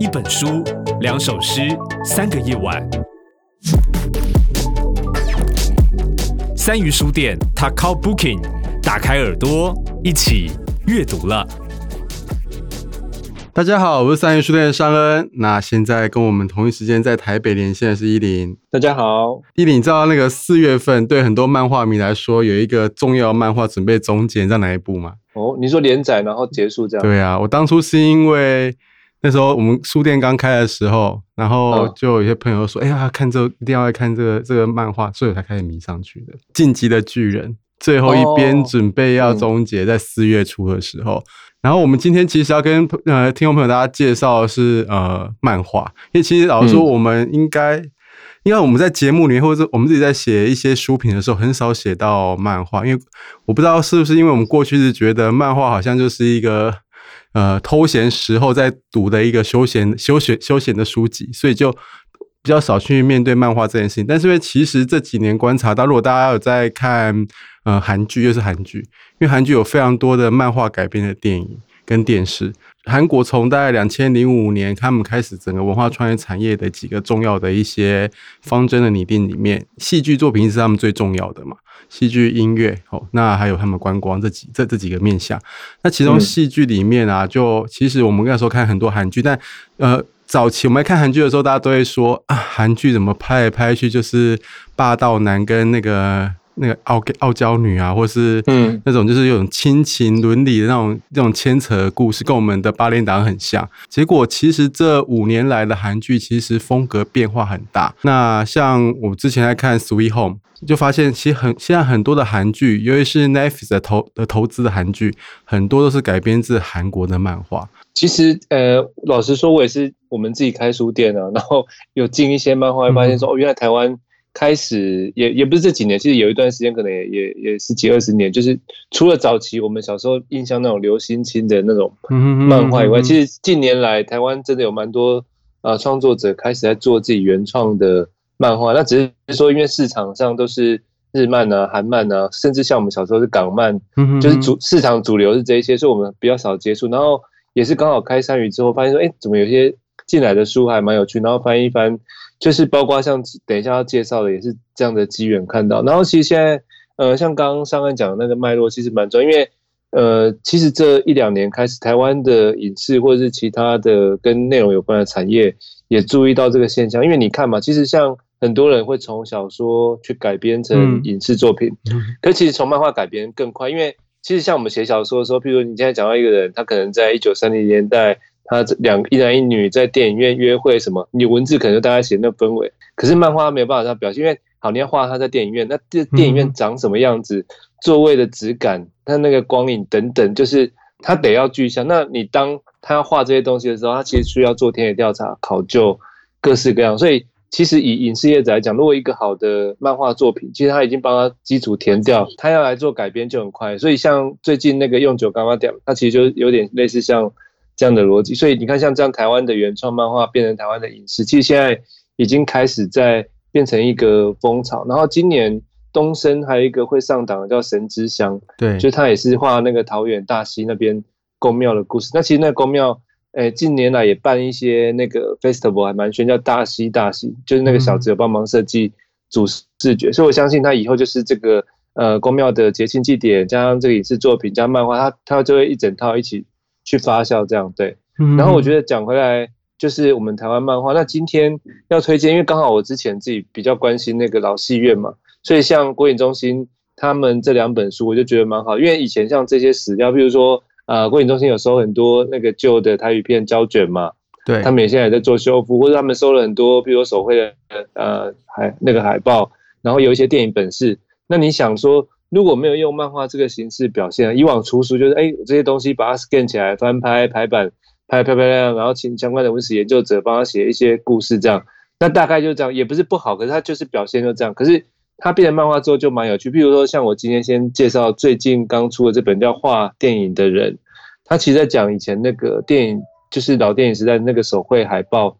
一本书，两首诗，三个夜晚。三鱼书店，Takao Booking，打开耳朵，一起阅读了。大家好，我是三鱼书店的尚恩。那现在跟我们同一时间在台北连线的是依林。大家好，依林，你知道那个四月份对很多漫画迷来说有一个重要漫画准备终结，你知道哪一部吗？哦，你说连载然后结束这样？对啊，我当初是因为那时候我们书店刚开的时候，然后就有一些朋友说：“哎呀，看这、一定要看这个这个漫画。”所以我才开始迷上去的。进击的巨人最后一边准备要终结，在四月初的时候。哦嗯然后我们今天其实要跟呃听众朋友大家介绍的是呃漫画，因为其实老实说，我们应该，嗯、因为我们在节目里面或者我们自己在写一些书评的时候，很少写到漫画，因为我不知道是不是因为我们过去是觉得漫画好像就是一个呃偷闲时候在读的一个休闲休闲休闲的书籍，所以就比较少去面对漫画这件事情。但是因为其实这几年观察到，如果大家有在看。呃，韩剧又是韩剧，因为韩剧有非常多的漫画改编的电影跟电视。韩国从大概两千零五年，他们开始整个文化创意产业的几个重要的一些方针的拟定里面，戏剧作品是他们最重要的嘛，戏剧、音乐，哦，那还有他们观光这几这这几个面向。那其中戏剧里面啊，就其实我们那时候看很多韩剧，但呃，早期我们来看韩剧的时候，大家都会说啊，韩剧怎么拍来拍去就是霸道男跟那个。那个傲傲娇女啊，或是嗯那种就是有种亲情伦理的那种那种牵扯的故事，跟我们的八连档很像。结果其实这五年来的韩剧其实风格变化很大。那像我之前在看《Sweet Home》，就发现其实很现在很多的韩剧，尤其是 Netflix 的投的投资的韩剧，很多都是改编自韩国的漫画。其实呃，老实说，我也是我们自己开书店啊，然后有进一些漫画，会发现说、嗯、哦，原来台湾。开始也也不是这几年，其实有一段时间，可能也也也十几二十年，就是除了早期我们小时候印象那种刘兴钦的那种漫画以外，其实近年来台湾真的有蛮多呃创作者开始在做自己原创的漫画。那只是说，因为市场上都是日漫啊、韩漫啊，甚至像我们小时候是港漫，就是主市场主流是这一些，所以我们比较少接触。然后也是刚好开山语之后，发现说，哎，怎么有些进来的书还蛮有趣，然后翻一翻。就是包括像等一下要介绍的，也是这样的机缘看到。然后其实现在，呃，像刚刚上岸讲的那个脉络，其实蛮重要，因为呃，其实这一两年开始，台湾的影视或者是其他的跟内容有关的产业也注意到这个现象。因为你看嘛，其实像很多人会从小说去改编成影视作品，嗯、可是其实从漫画改编更快。因为其实像我们写小说的时候，譬如你现在讲到一个人，他可能在一九三零年代。他这两一男一女在电影院约会什么？你文字可能就大家写那氛围，可是漫画没有办法这样表现，因为好你要画他在电影院，那这电影院长什么样子，座位的质感，他那个光影等等，就是他得要具象。那你当他要画这些东西的时候，他其实需要做田野调查、考究各式各样。所以其实以影视业者来讲，如果一个好的漫画作品，其实他已经帮他基础填掉，他要来做改编就很快。所以像最近那个用九刚刚讲，他其实就有点类似像。这样的逻辑，所以你看，像这样台湾的原创漫画变成台湾的影视，其实现在已经开始在变成一个风潮。然后今年东升还有一个会上档的叫《神之乡》，对，就他也是画那个桃园大溪那边宫庙的故事。那其实那个宫庙，哎，近年来也办一些那个 festival，还蛮炫，叫大溪大溪，就是那个小子有帮忙设计主视觉，所以我相信他以后就是这个呃宫庙的节庆祭典，加上这个影视作品加漫画，他他就会一整套一起。去发酵这样对，然后我觉得讲回来就是我们台湾漫画。那今天要推荐，因为刚好我之前自己比较关心那个老戏院嘛，所以像国影中心他们这两本书，我就觉得蛮好。因为以前像这些史料，比如说呃，国影中心有收很多那个旧的台语片胶卷嘛，对，他们也现在也在做修复，或者他们收了很多，比如说手绘的呃海那个海报，然后有一些电影本事。那你想说？如果没有用漫画这个形式表现，以往出书就是哎，这些东西把它 scan 起来，翻拍排版，拍漂漂亮亮，然后请相关的文史研究者帮他写一些故事，这样，那大概就这样，也不是不好，可是它就是表现就这样。可是它变成漫画之后就蛮有趣，譬如说像我今天先介绍最近刚出的这本叫《画电影的人》，他其实在讲以前那个电影，就是老电影时代那个手绘海报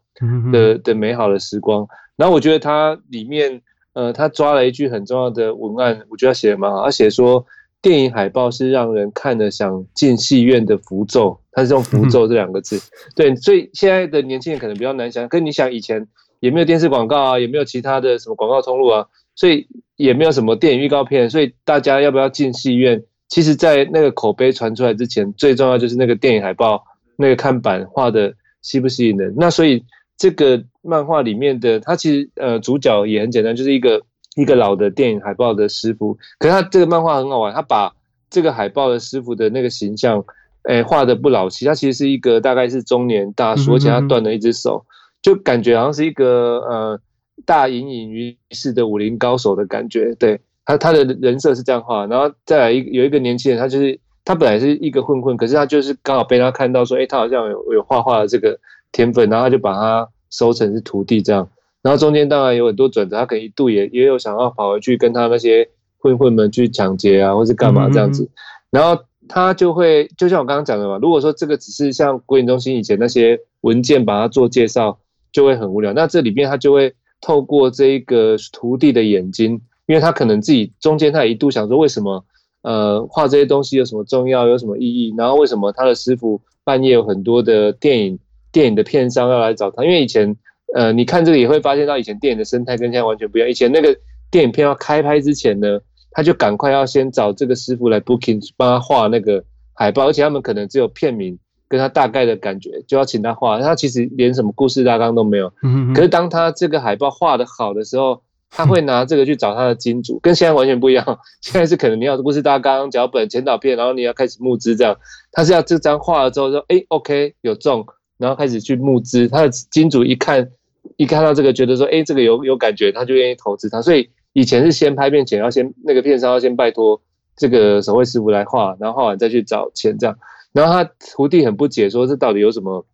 的的美好的时光。然后我觉得它里面。呃，他抓了一句很重要的文案，我觉得他写的蛮好。他写说，电影海报是让人看了想进戏院的符咒，他是用符咒 这两个字。对，所以现在的年轻人可能比较难想，跟你想以前也没有电视广告啊，也没有其他的什么广告通路啊，所以也没有什么电影预告片，所以大家要不要进戏院？其实，在那个口碑传出来之前，最重要就是那个电影海报那个看板画的吸不吸引人。那所以这个漫画里面的他其实呃主角也很简单，就是一个一个老的电影海报的师傅。可是他这个漫画很好玩，他把这个海报的师傅的那个形象，诶画的不老气，他其实是一个大概是中年大叔，而且他断了一只手，就感觉好像是一个呃大隐隐于市的武林高手的感觉，对。他他的人设是这样画，然后再来一有一个年轻人，他就是他本来是一个混混，可是他就是刚好被他看到说，哎，他好像有有画画的这个天分，然后他就把他收成是徒弟这样。然后中间当然有很多转折，他可能一度也也有想要跑回去跟他那些混混们去抢劫啊，或是干嘛这样子。然后他就会就像我刚刚讲的嘛，如果说这个只是像国影中心以前那些文件把它做介绍，就会很无聊。那这里面他就会透过这一个徒弟的眼睛。因为他可能自己中间他一度想说，为什么呃画这些东西有什么重要，有什么意义？然后为什么他的师傅半夜有很多的电影电影的片商要来找他？因为以前呃你看这个也会发现到以前电影的生态跟现在完全不一样。以前那个电影片要开拍之前呢，他就赶快要先找这个师傅来 booking 帮他画那个海报，而且他们可能只有片名跟他大概的感觉，就要请他画。他其实连什么故事大纲都没有。可是当他这个海报画的好的时候。他会拿这个去找他的金主，跟现在完全不一样。现在是可能你要的故事大纲、脚本、前导片，然后你要开始募资这样。他是要这张画了之后说，哎，OK，有中，然后开始去募资。他的金主一看，一看到这个，觉得说，哎，这个有有感觉，他就愿意投资他。所以以前是先拍片前要先那个片商要先拜托这个手绘师傅来画，然后画完再去找钱这样。然后他徒弟很不解，说这到底有什么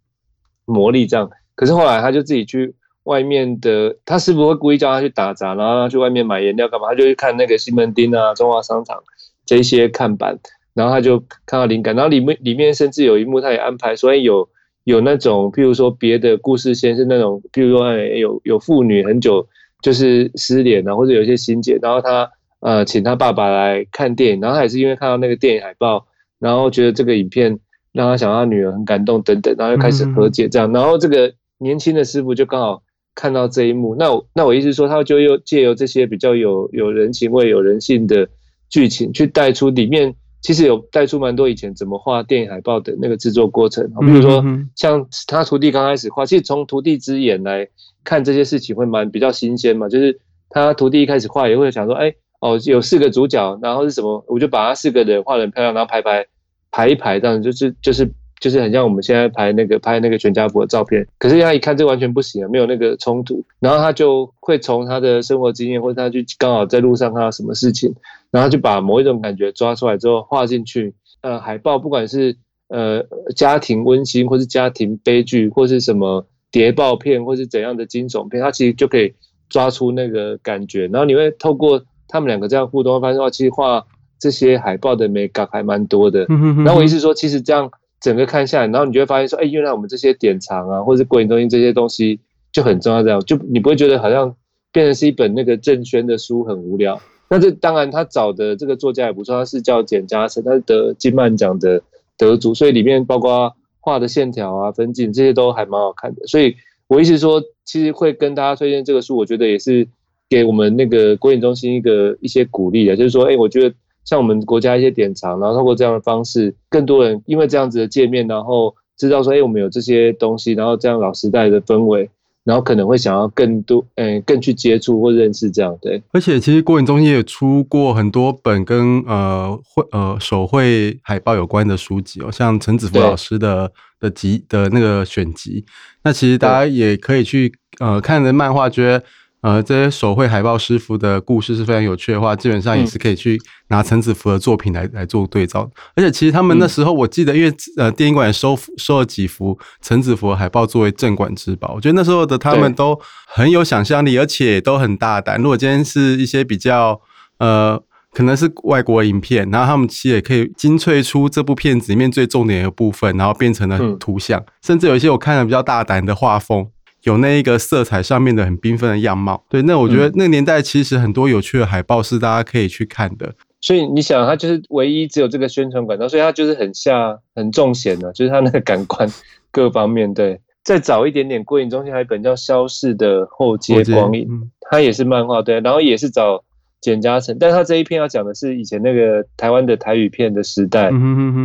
魔力这样？可是后来他就自己去。外面的他师傅会故意叫他去打杂，然后他去外面买颜料干嘛？他就去看那个西门町啊、中华商场这些看板，然后他就看到灵感。然后里面里面甚至有一幕，他也安排，所以有有那种，譬如说别的故事线是那种，譬如说有有妇女很久就是失联啊，或者有一些心结，然后他呃请他爸爸来看电影，然后他也是因为看到那个电影海报，然后觉得这个影片让他想到他女儿很感动等等，然后又开始和解这样。然后这个年轻的师傅就刚好。看到这一幕，那我那我意思说，他就又借由这些比较有有人情味、有人性的剧情，去带出里面其实有带出蛮多以前怎么画电影海报的那个制作过程。比如说，像他徒弟刚开始画，其实从徒弟之眼来看这些事情会蛮比较新鲜嘛。就是他徒弟一开始画也会想说，哎，哦，有四个主角，然后是什么，我就把他四个人画的很漂亮，然后排排排一排这样，就是就是。就是很像我们现在拍那个拍那个全家福的照片，可是他一看这完全不行啊，没有那个冲突，然后他就会从他的生活经验，或者他去刚好在路上看到什么事情，然后就把某一种感觉抓出来之后画进去。呃，海报不管是呃家庭温馨，或是家庭悲剧，或是什么谍报片，或是怎样的惊悚片，他其实就可以抓出那个感觉。然后你会透过他们两个这样互动，会发现话其实画这些海报的美感还蛮多的。然后我意思说，其实这样。整个看下来，然后你就会发现说，哎，原来我们这些典藏啊，或者是国影中心这些东西就很重要。这样，就你不会觉得好像变成是一本那个郑轩的书很无聊。那这当然，他找的这个作家也不错，他是叫简嘉诚，他是得金曼奖的得主，所以里面包括画的线条啊、分镜这些都还蛮好看的。所以我意思说，其实会跟大家推荐这个书，我觉得也是给我们那个国影中心一个一些鼓励啊，就是说，哎，我觉得。像我们国家一些典藏，然后透过这样的方式，更多人因为这样子的界面，然后知道说，哎，我们有这些东西，然后这样老时代的氛围，然后可能会想要更多，嗯，更去接触或认识这样，对。而且其实国影中心也出过很多本跟呃绘呃手绘海报有关的书籍哦，像陈子福老师的的集的那个选集，那其实大家也可以去呃看的漫画觉得。呃，这些手绘海报师傅的故事是非常有趣的话，基本上也是可以去拿陈子福的作品来来做对照。而且其实他们那时候，我记得，因为呃，电影馆收收了几幅陈子福的海报作为镇馆之宝。我觉得那时候的他们都很有想象力，而且都很大胆。如果今天是一些比较呃，可能是外国影片，然后他们其实也可以精粹出这部片子里面最重点的部分，然后变成了图像，甚至有一些我看了比较大胆的画风。有那一个色彩上面的很缤纷的样貌，对，那我觉得那个年代其实很多有趣的海报是大家可以去看的。所以你想，他就是唯一只有这个宣传管道，所以他就是很下很重险的，就是他那个感官各方面。对，再早一点点，国影中心还有一本叫《消逝的后街光影》，它也是漫画，对，然后也是找简嘉诚，但他这一篇要讲的是以前那个台湾的台语片的时代，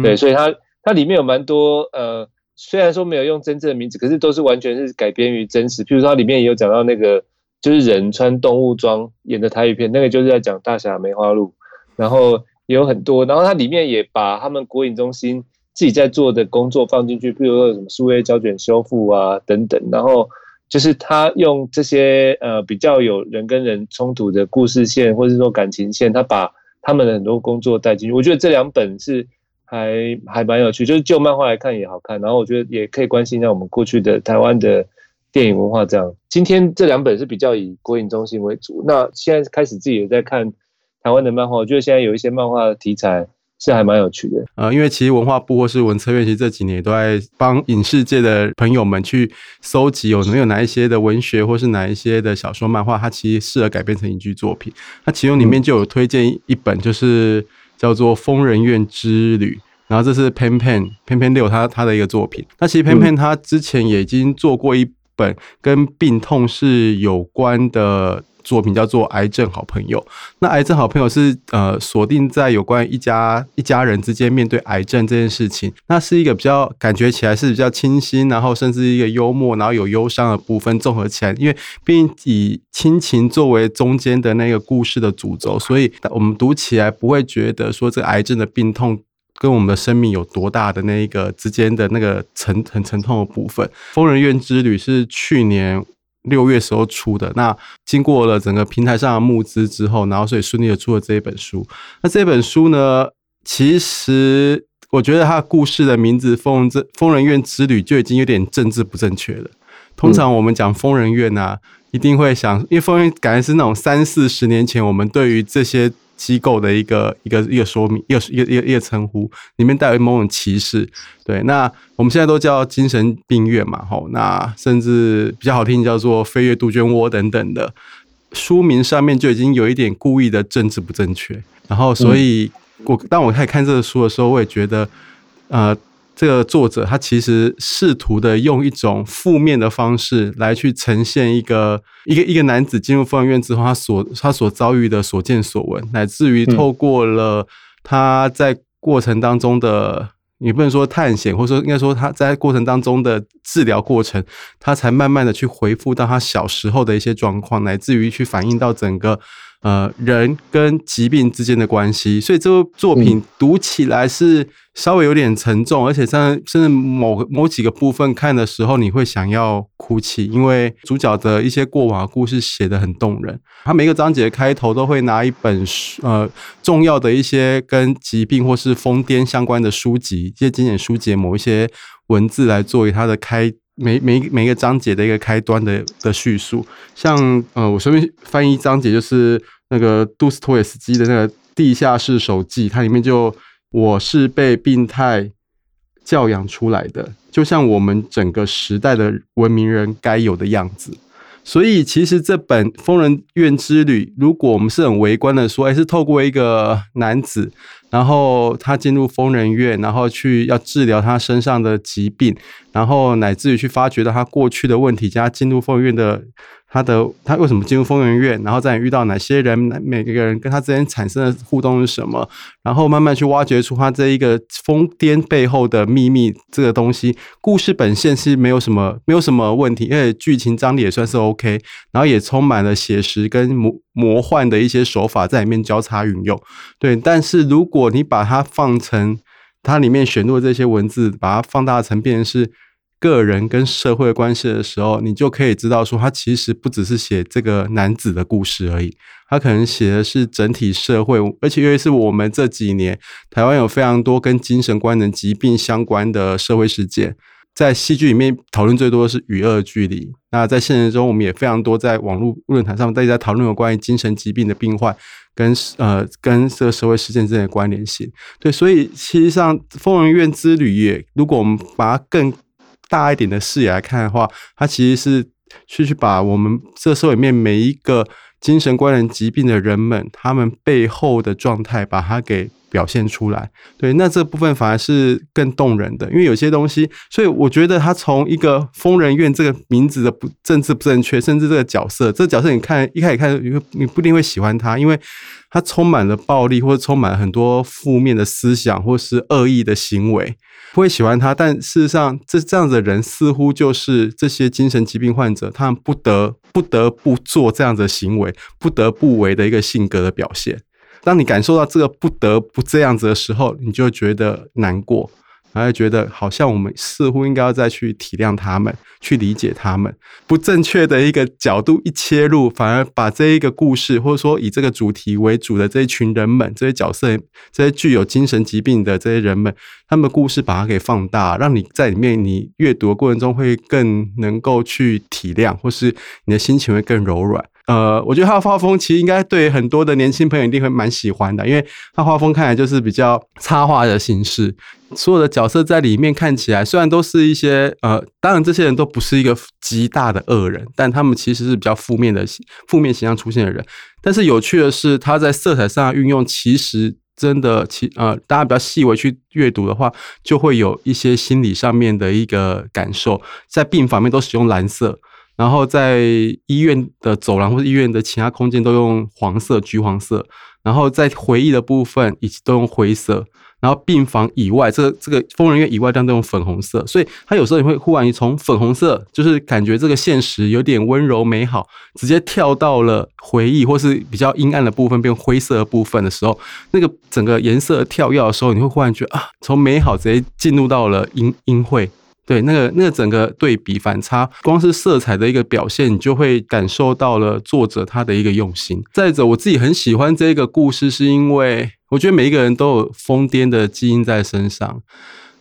对，所以它它里面有蛮多呃，虽然说没有用真正的名字，可是都是完全是改编于真实，譬如说它里面也有讲到那个就是人穿动物装演的台语片，那个就是在讲大侠梅花鹿。然后也有很多，然后它里面也把他们国影中心自己在做的工作放进去，譬如说什么数位胶卷修复啊等等，然后就是他用这些呃比较有人跟人冲突的故事线，或者说感情线，他把他们的很多工作带进去。我觉得这两本是还还蛮有趣，就是就漫画来看也好看，然后我觉得也可以关心一下我们过去的台湾的电影文化这样。今天这两本是比较以国影中心为主，那现在开始自己也在看。台湾的漫画，我觉得现在有一些漫画题材是还蛮有趣的。呃，因为其实文化部或是文策院，其实这几年都在帮影视界的朋友们去搜集有没有哪一些的文学或是哪一些的小说漫画，它其实适合改编成影剧作品。那其中里面就有推荐一本，就是叫做《疯人院之旅》，然后这是 Pan Pan Pan Pan 六他他的一个作品。那其实 Pan Pan 他之前也已经做过一本跟病痛是有关的。作品叫做《癌症好朋友》，那《癌症好朋友》是呃锁定在有关一家一家人之间面对癌症这件事情，那是一个比较感觉起来是比较清新，然后甚至一个幽默，然后有忧伤的部分综合起来，因为毕竟以亲情作为中间的那个故事的主轴，所以我们读起来不会觉得说这个癌症的病痛跟我们的生命有多大的那一个之间的那个沉很沉痛的部分。《疯人院之旅》是去年。六月时候出的，那经过了整个平台上的募资之后，然后所以顺利的出了这一本书。那这本书呢，其实我觉得它故事的名字“疯人疯人院之旅”就已经有点政治不正确了。通常我们讲疯人院啊，一定会想，因为疯人院感觉是那种三四十年前我们对于这些。机构的一个一个一个说明，一个一个一个一个称呼，里面带有某种歧视。对，那我们现在都叫精神病院嘛，吼，那甚至比较好听叫做飞跃杜鹃窝等等的书名上面就已经有一点故意的政治不正确。然后，所以我当我开始看这个书的时候，我也觉得，呃。这个作者他其实试图的用一种负面的方式来去呈现一个一个一个男子进入疯人院之后，他所他所遭遇的所见所闻，乃至于透过了他在过程当中的，你不能说探险，或者说应该说他在过程当中的治疗过程，他才慢慢的去回复到他小时候的一些状况，乃至于去反映到整个。呃，人跟疾病之间的关系，所以这部作品读起来是稍微有点沉重，而且甚甚至某某几个部分看的时候，你会想要哭泣，因为主角的一些过往的故事写得很动人。他每个章节开头都会拿一本书，呃，重要的一些跟疾病或是疯癫相关的书籍，一些经典书籍某一些文字来作为他的开。每每每一个章节的一个开端的的叙述，像呃，我随便翻译章节，就是那个杜斯托耶斯基的那个《地下室手记》，它里面就我是被病态教养出来的，就像我们整个时代的文明人该有的样子。所以，其实这本《疯人院之旅》，如果我们是很围观的说，哎，是透过一个男子，然后他进入疯人院，然后去要治疗他身上的疾病，然后乃至于去发掘到他过去的问题，加进入疯人院的。他的他为什么进入疯人院？然后再遇到哪些人？每个人跟他之间产生的互动是什么？然后慢慢去挖掘出他这一个疯癫背后的秘密。这个东西故事本线是没有什么没有什么问题，因为剧情张力也算是 OK，然后也充满了写实跟魔魔幻的一些手法在里面交叉运用。对，但是如果你把它放成它里面选入的这些文字，把它放大成变成是。个人跟社会关系的时候，你就可以知道说，他其实不只是写这个男子的故事而已，他可能写的是整体社会，而且因为是我们这几年台湾有非常多跟精神官能疾病相关的社会事件，在戏剧里面讨论最多的是与恶距离。那在现实中，我们也非常多在网络论坛上，大家讨论有关于精神疾病的病患跟呃跟这个社会事件之间的关联性。对，所以其实上疯人院之旅也，如果我们把它更大一点的视野来看的话，它其实是去去把我们这社会里面每一个精神关联疾病的人们，他们背后的状态，把它给表现出来。对，那这部分反而是更动人的，因为有些东西，所以我觉得他从一个疯人院这个名字的不政治不正确，甚至这个角色，这角色你看一开始看，你你不一定会喜欢他，因为他充满了暴力，或者充满了很多负面的思想，或是恶意的行为。不会喜欢他，但事实上，这这样子的人似乎就是这些精神疾病患者，他们不得不得不做这样子的行为，不得不为的一个性格的表现。当你感受到这个不得不这样子的时候，你就觉得难过。然后觉得好像我们似乎应该要再去体谅他们，去理解他们。不正确的一个角度一切入，反而把这一个故事，或者说以这个主题为主的这一群人们、这些角色、这些具有精神疾病的这些人们，他们的故事把它给放大，让你在里面你阅读的过程中会更能够去体谅，或是你的心情会更柔软。呃，我觉得他的画风其实应该对很多的年轻朋友一定会蛮喜欢的，因为他画风看来就是比较插画的形式，所有的角色在里面看起来虽然都是一些呃，当然这些人都不是一个极大的恶人，但他们其实是比较负面的负面形象出现的人。但是有趣的是，他在色彩上运用其实真的其呃，大家比较细微去阅读的话，就会有一些心理上面的一个感受，在病房面都使用蓝色。然后在医院的走廊或者医院的其他空间都用黄色、橘黄色，然后在回忆的部分以及都用灰色，然后病房以外，这个这个疯人院以外，这样都用粉红色。所以他有时候也会忽然从粉红色，就是感觉这个现实有点温柔美好，直接跳到了回忆或是比较阴暗的部分，变灰色的部分的时候，那个整个颜色跳跃的时候，你会忽然觉得啊，从美好直接进入到了阴阴晦。对，那个那个整个对比反差，光是色彩的一个表现，你就会感受到了作者他的一个用心。再者，我自己很喜欢这个故事，是因为我觉得每一个人都有疯癫的基因在身上。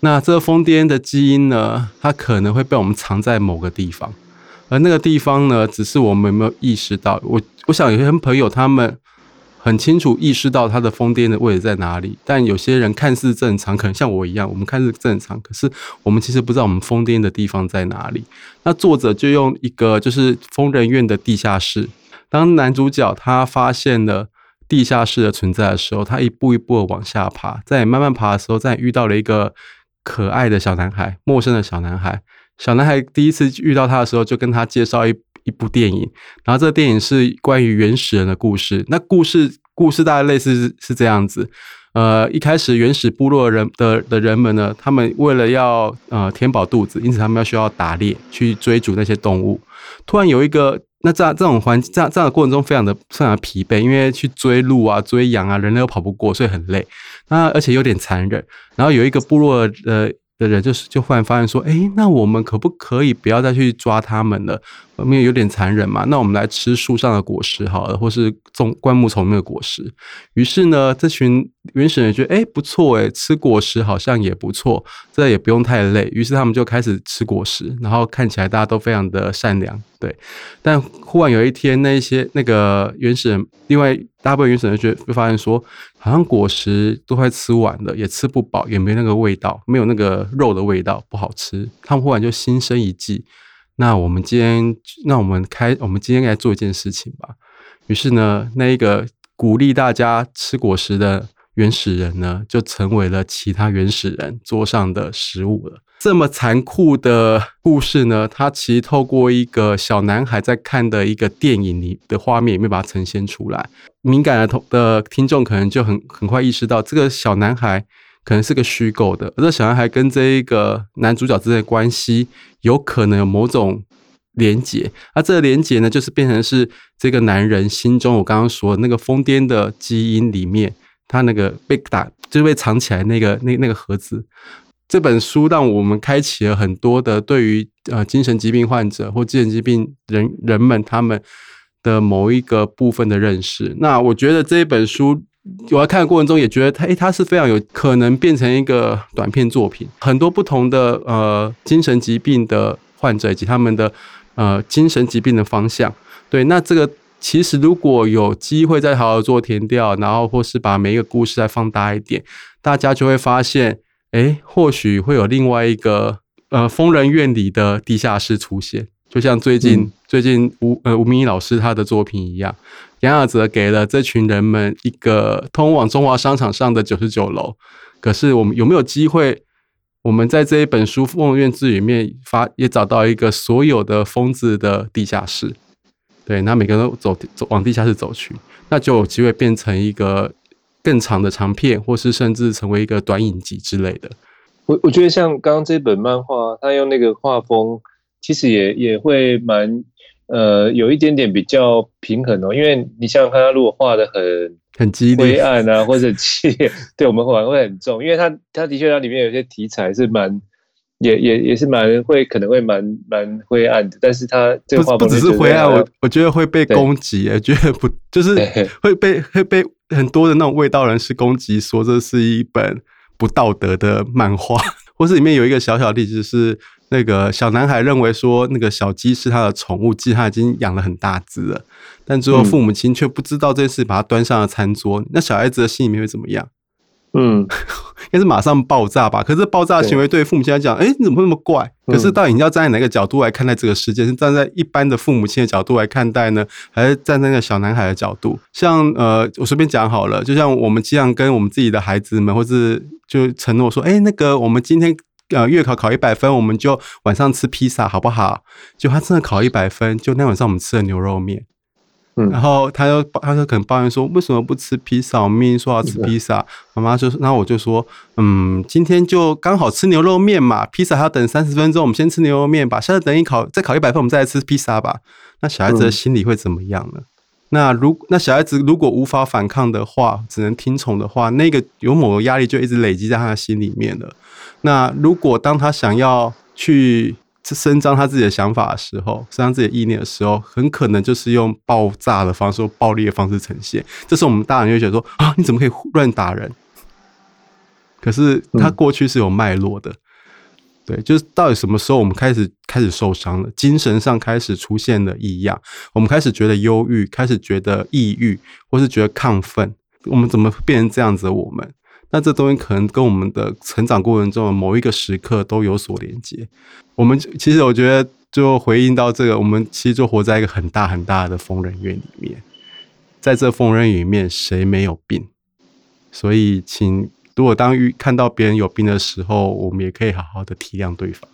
那这个疯癫的基因呢，它可能会被我们藏在某个地方，而那个地方呢，只是我们有没有意识到。我我想有些朋友他们。很清楚意识到他的疯癫的位置在哪里，但有些人看似正常，可能像我一样，我们看似正常，可是我们其实不知道我们疯癫的地方在哪里。那作者就用一个就是疯人院的地下室，当男主角他发现了地下室的存在的时候，他一步一步的往下爬，在慢慢爬的时候，在遇到了一个可爱的小男孩，陌生的小男孩。小男孩第一次遇到他的时候，就跟他介绍一。一部电影，然后这个电影是关于原始人的故事。那故事故事大概类似是，这样子，呃，一开始原始部落的人的的人们呢，他们为了要呃填饱肚子，因此他们要需要打猎去追逐那些动物。突然有一个，那这样这种环境这样这样的过程中非常的非常的疲惫，因为去追鹿啊追羊啊，人类又跑不过，所以很累。那而且有点残忍。然后有一个部落的的人就是就忽然发现说，诶，那我们可不可以不要再去抓他们了？因为有点残忍嘛，那我们来吃树上的果实好了，或是种灌木丛里面的果实。于是呢，这群原始人觉得，哎，不错哎，吃果实好像也不错，这也不用太累。于是他们就开始吃果实，然后看起来大家都非常的善良，对。但忽然有一天，那一些那个原始人，另外大部分原始人就就发现说，好像果实都快吃完了，也吃不饱，也没那个味道，没有那个肉的味道，不好吃。他们忽然就心生一计。那我们今天，那我们开，我们今天来做一件事情吧。于是呢，那一个鼓励大家吃果实的原始人呢，就成为了其他原始人桌上的食物了。这么残酷的故事呢，它其实透过一个小男孩在看的一个电影里的画面，里面把它呈现出来。敏感的同的听众可能就很很快意识到，这个小男孩。可能是个虚构的，而这小男孩跟这一个男主角之间的关系，有可能有某种连结。那这个连结呢，就是变成是这个男人心中我刚刚说的那个疯癫的基因里面，他那个被打就是被藏起来那个那那个盒子。这本书让我们开启了很多的对于呃精神疾病患者或精神疾病人人们他们的某一个部分的认识。那我觉得这一本书。我在看的过程中也觉得他，诶，他是非常有可能变成一个短片作品。很多不同的呃精神疾病的患者以及他们的呃精神疾病的方向。对，那这个其实如果有机会再好好做填调，然后或是把每一个故事再放大一点，大家就会发现，诶，或许会有另外一个呃疯人院里的地下室出现。就像最近、嗯、最近吴呃吴明义老师他的作品一样，杨雅泽给了这群人们一个通往中华商场上的九十九楼。可是我们有没有机会？我们在这一本书《疯人院志》里面发也找到一个所有的疯子的地下室。对，那每个人都走走往地下室走去，那就有机会变成一个更长的长片，或是甚至成为一个短影集之类的。我我觉得像刚刚这本漫画，它用那个画风，其实也也会蛮呃有一点点比较平衡哦。因为你想想看，他如果画的很很激烈、灰暗啊，或者激烈，对我们会会很重，因为他他的确它里面有些题材是蛮也也也是蛮会可能会蛮蛮灰暗的，但是他这个画风不，只是灰暗，我我觉得会被攻击，我觉得不就是 会被会被很多的那种味道人士攻击，说这是一本。不道德的漫画，或是里面有一个小小例子是，那个小男孩认为说那个小鸡是他的宠物鸡，他已经养了很大只了，但最后父母亲却不知道这件事，把它端上了餐桌，嗯、那小孩子的心里面会怎么样？嗯，应该是马上爆炸吧。可是爆炸行为对父母亲来讲，哎、欸，你怎么会那么怪？可是到底你要站在哪个角度来看待这个事件？是站在一般的父母亲的角度来看待呢，还是站在那个小男孩的角度？像呃，我随便讲好了，就像我们经常跟我们自己的孩子们，或是就承诺说，哎、欸，那个我们今天呃月考考一百分，我们就晚上吃披萨好不好？就他真的考一百分，就那晚上我们吃了牛肉面。然后他就他就可能抱怨说，为什么不吃披萨？我明明说要吃披萨。妈妈就说，然后我就说，嗯，今天就刚好吃牛肉面嘛，披萨还要等三十分钟，我们先吃牛肉面吧。下次等你考再考一百分，我们再来吃披萨吧。那小孩子的心里会怎么样呢？那如那小孩子如果无法反抗的话，只能听从的话，那个有某个压力就一直累积在他的心里面了。那如果当他想要去。伸张他自己的想法的时候，伸张自己的意念的时候，很可能就是用爆炸的方式、暴力的方式呈现。这时候我们大人就觉得说：啊，你怎么可以乱打人？可是他过去是有脉络的，对，就是到底什么时候我们开始开始受伤了，精神上开始出现了异样，我们开始觉得忧郁，开始觉得抑郁，或是觉得亢奋，我们怎么变成这样子的我们？那这东西可能跟我们的成长过程中的某一个时刻都有所连接。我们其实我觉得，就回应到这个，我们其实就活在一个很大很大的疯人院里面。在这疯人院里面，谁没有病？所以，请如果当遇看到别人有病的时候，我们也可以好好的体谅对方。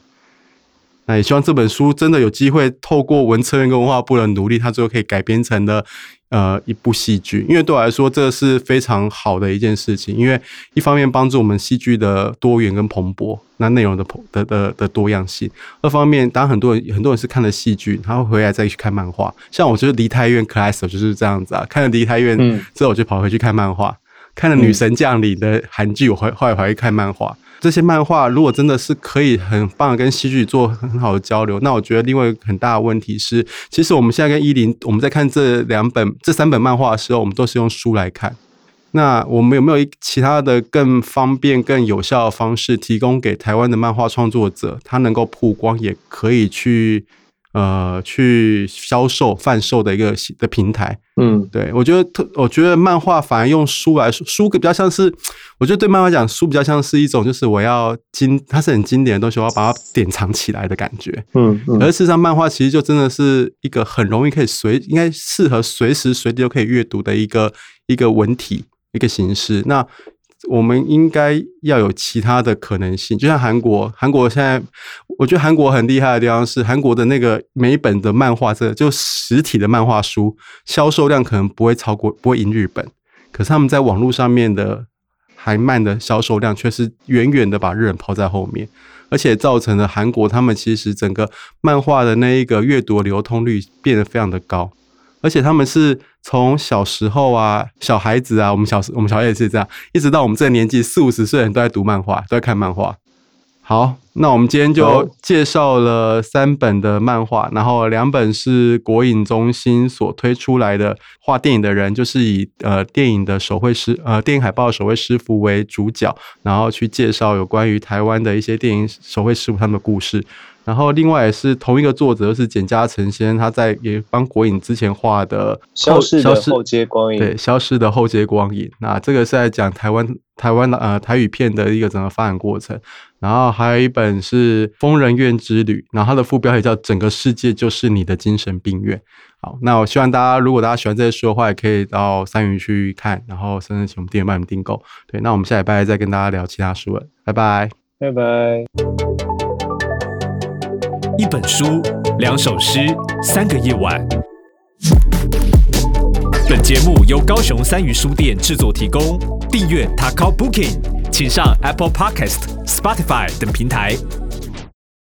那也希望这本书真的有机会透过文策院跟文化部的努力，它最后可以改编成的。呃，一部戏剧，因为对我来说，这是非常好的一件事情。因为一方面帮助我们戏剧的多元跟蓬勃，那内容的蓬的的的多样性；二方面，当很多人很多人是看了戏剧，他会回来再去看漫画。像我就是梨泰院 Class 就是这样子啊，看了梨泰院之后，我就跑回去看漫画；看了女神降临的韩剧，我回后来回去看漫画。这些漫画如果真的是可以很棒跟戏剧做很好的交流，那我觉得另外一个很大的问题是，其实我们现在跟依林，我们在看这两本、这三本漫画的时候，我们都是用书来看。那我们有没有其他的更方便、更有效的方式，提供给台湾的漫画创作者，他能够曝光，也可以去。呃，去销售、贩售的一个的平台，嗯，对，我觉得特，我觉得漫画反而用书来说，书比较像是，我觉得对漫画讲，书比较像是一种，就是我要经，它是很经典的东西，我要把它典藏起来的感觉，嗯，嗯，而事实上，漫画其实就真的是一个很容易可以随，应该适合随时随地都可以阅读的一个一个文体，一个形式。那我们应该要有其他的可能性，就像韩国，韩国现在，我觉得韩国很厉害的地方是，韩国的那个每一本的漫画，这就实体的漫画书销售量可能不会超过，不会赢日本，可是他们在网络上面的还慢的销售量却是远远的把日本抛在后面，而且造成了韩国他们其实整个漫画的那一个阅读流通率变得非常的高。而且他们是从小时候啊，小孩子啊，我们小时我们小孩也是这样，一直到我们这个年纪四五十岁人都在读漫画，都在看漫画。好，那我们今天就介绍了三本的漫画，然后两本是国影中心所推出来的画电影的人，就是以呃电影的手绘师呃电影海报的手绘师傅为主角，然后去介绍有关于台湾的一些电影手绘师傅他们的故事。然后另外也是同一个作者，是简家成先生，他在也帮国影之前画的《消失的后街光影》，对，《消失的后街光影》。那这个是在讲台湾台湾的呃台语片的一个整个发展过程。然后还有一本是《疯人院之旅》，然后它的副标题叫《整个世界就是你的精神病院》。好，那我希望大家如果大家喜欢这些书的话，也可以到三余去看，然后甚至请我们店员帮你们订购。对，那我们下礼拜再跟大家聊其他书了，拜拜，拜拜。一本书，两首诗，三个夜晚。本节目由高雄三余书店制作提供。订阅 Takao Booking，请上 Apple Podcast、Spotify 等平台